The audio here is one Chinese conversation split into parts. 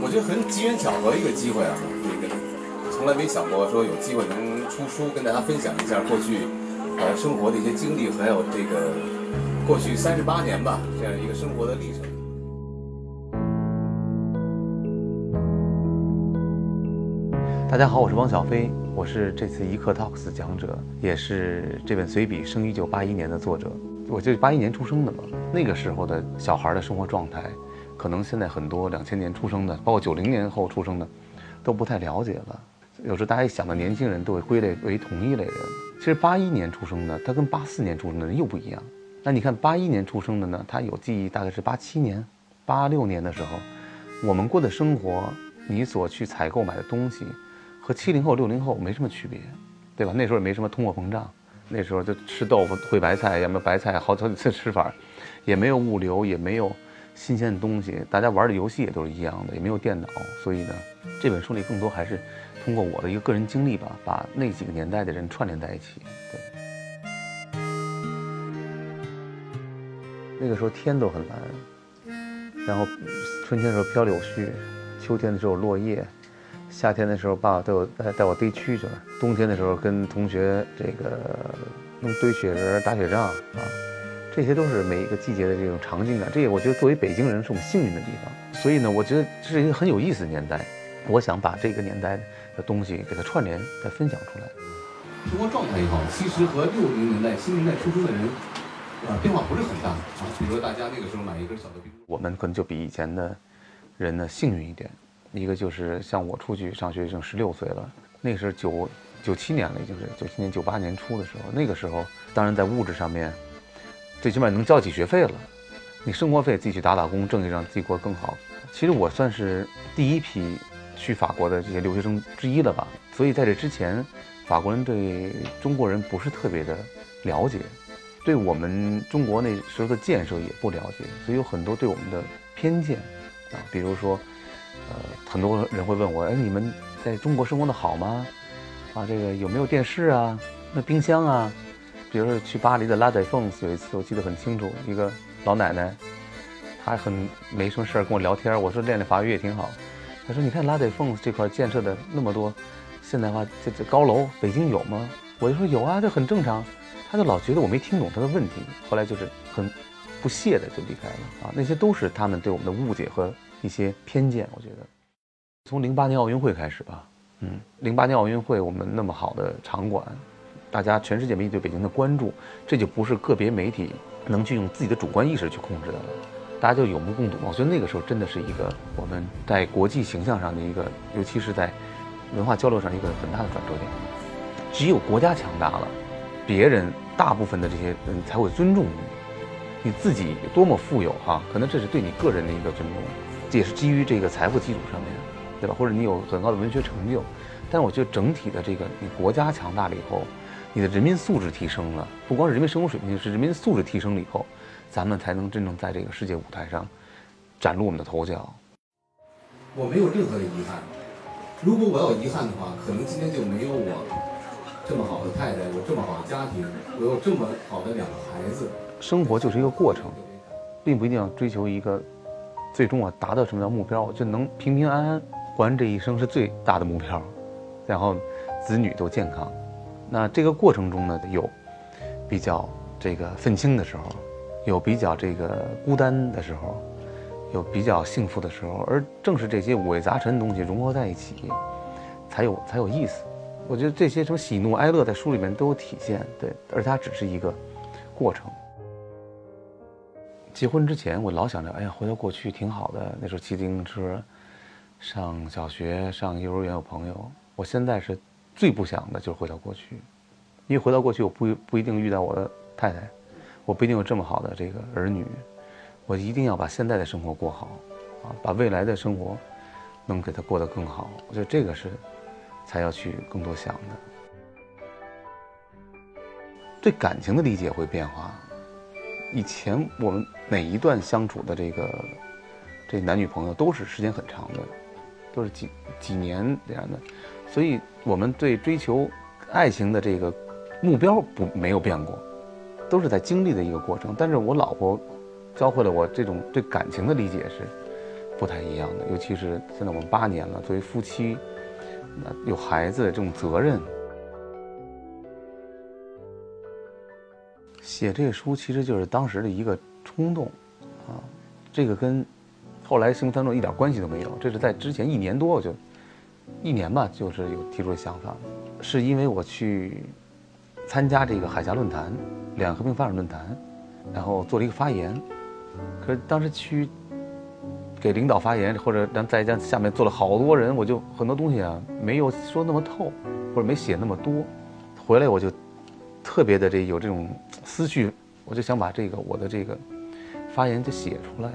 我觉得很机缘巧合一个机会啊，这个从来没想过说有机会能出书，跟大家分享一下过去呃生活的一些经历，还有这个过去三十八年吧这样一个生活的历程。大家好，我是汪小菲，我是这次一刻 Talks 讲者，也是这本随笔《生于一九八一年》的作者。我就是八一年出生的嘛，那个时候的小孩的生活状态，可能现在很多两千年出生的，包括九零年后出生的，都不太了解了。有时候大家一想到年轻人，都会归类为同一类人。其实八一年出生的，他跟八四年出生的人又不一样。那你看八一年出生的呢，他有记忆大概是八七年、八六年的时候，我们过的生活，你所去采购买的东西。和七零后、六零后没什么区别，对吧？那时候也没什么通货膨胀，那时候就吃豆腐烩白菜，要么白菜好好几次吃法，也没有物流，也没有新鲜的东西，大家玩的游戏也都是一样的，也没有电脑，所以呢，这本书里更多还是通过我的一个个人经历吧，把那几个年代的人串联在一起。对，那个时候天都很蓝，然后春天的时候飘柳絮，秋天的时候落叶。夏天的时候，爸爸带我带带我堆蛐蛐；冬天的时候，跟同学这个弄堆雪人、打雪仗啊，这些都是每一个季节的这种场景感。这也我觉得作为北京人是我们幸运的地方。所以呢，我觉得这是一个很有意思的年代。我想把这个年代的东西给它串联、再分享出来。生活状态也好，其实和六零年代、七零年代出生的人啊变化不是很大啊。比如说大家那个时候买一根小的冰，我们可能就比以前的人呢幸运一点。一个就是像我出去上学已经十六岁了，那是九九七年了，已经是九七年九八年初的时候。那个时候，当然在物质上面，最起码能交起学费了。你生活费自己去打打工，挣一挣，自己过得更好。其实我算是第一批去法国的这些留学生之一了吧。所以在这之前，法国人对中国人不是特别的了解，对我们中国那时候的建设也不了解，所以有很多对我们的偏见啊，比如说。呃，很多人会问我，哎，你们在中国生活的好吗？啊，这个有没有电视啊？那冰箱啊？比如说去巴黎的拉德凤斯，有一次我记得很清楚，一个老奶奶，她很没什么事儿跟我聊天，我说练练法语也挺好。她说，你看拉德凤斯这块建设的那么多现代化这这高楼，北京有吗？我就说有啊，这很正常。她就老觉得我没听懂她的问题，后来就是很不屑的就离开了啊。那些都是他们对我们的误解和。一些偏见，我觉得，从零八年奥运会开始吧，嗯，零八年奥运会我们那么好的场馆，大家全世界媒体对北京的关注，这就不是个别媒体能去用自己的主观意识去控制的了，大家就有目共睹嘛。我觉得那个时候真的是一个我们在国际形象上的一个，尤其是在文化交流上一个很大的转折点。只有国家强大了，别人大部分的这些人才会尊重你。你自己多么富有哈，可能这是对你个人的一个尊重。也是基于这个财富基础上面，对吧？或者你有很高的文学成就，但是我觉得整体的这个你国家强大了以后，你的人民素质提升了，不光是人民生活水平，是人民素质提升了以后，咱们才能真正在这个世界舞台上崭露我们的头角。我没有任何的遗憾，如果我有遗憾的话，可能今天就没有我这么好的太太，我这么好的家庭，我有这么好的两个孩子。生活就是一个过程，并不一定要追求一个。最终我达到什么叫目标？我就能平平安安活完这一生是最大的目标，然后子女都健康。那这个过程中呢，有比较这个愤青的时候，有比较这个孤单的时候，有比较幸福的时候。而正是这些五味杂陈的东西融合在一起，才有才有意思。我觉得这些什么喜怒哀乐在书里面都有体现，对，而它只是一个过程。结婚之前，我老想着，哎呀，回到过去挺好的。那时候骑自行车，上小学、上幼儿园有朋友。我现在是最不想的就是回到过去，因为回到过去，我不不一定遇到我的太太，我不一定有这么好的这个儿女。我一定要把现在的生活过好，啊，把未来的生活能给他过得更好。我觉得这个是才要去更多想的。对感情的理解会变化。以前我们每一段相处的这个这男女朋友都是时间很长的，都是几几年这样的，所以我们对追求爱情的这个目标不没有变过，都是在经历的一个过程。但是我老婆教会了我这种对感情的理解是不太一样的，尤其是现在我们八年了，作为夫妻，那有孩子这种责任。写这个书其实就是当时的一个冲动，啊，这个跟后来《幸福三重》一点关系都没有。这是在之前一年多我就一年吧，就是有提出想法，是因为我去参加这个海峡论坛、两岸和平发展论坛，然后做了一个发言。可是当时去给领导发言，或者咱在家下面坐了好多人，我就很多东西啊没有说那么透，或者没写那么多。回来我就特别的这有这种。思绪，我就想把这个我的这个发言就写出来。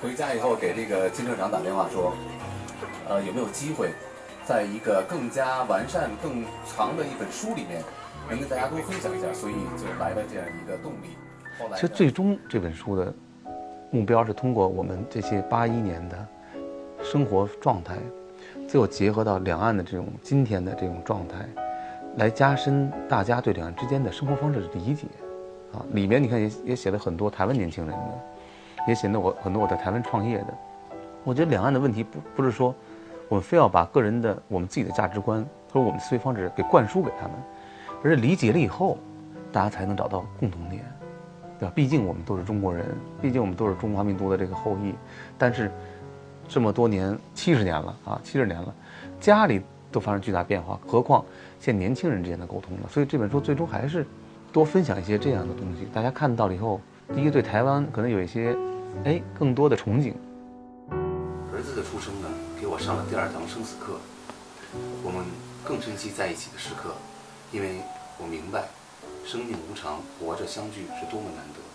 回家以后给这个金社长打电话说，呃，有没有机会，在一个更加完善、更长的一本书里面，能跟大家多分享一下？所以就来了这样一个动力。后来，其实最终这本书的目标是通过我们这些八一年的生活状态，最后结合到两岸的这种今天的这种状态。来加深大家对两岸之间的生活方式的理解，啊，里面你看也也写了很多台湾年轻人的，也写了我很多我在台湾创业的。我觉得两岸的问题不不是说我们非要把个人的我们自己的价值观或者我们思维方式给灌输给他们，而是理解了以后，大家才能找到共同点，对吧？毕竟我们都是中国人，毕竟我们都是中华民族的这个后裔。但是这么多年，七十年了啊，七十年了，家里都发生巨大变化，何况。现年轻人之间的沟通了，所以这本书最终还是多分享一些这样的东西。大家看到了以后，第一对台湾可能有一些，哎，更多的憧憬。儿子的出生呢，给我上了第二堂生死课。我们更珍惜在一起的时刻，因为我明白，生命无常，活着相聚是多么难得。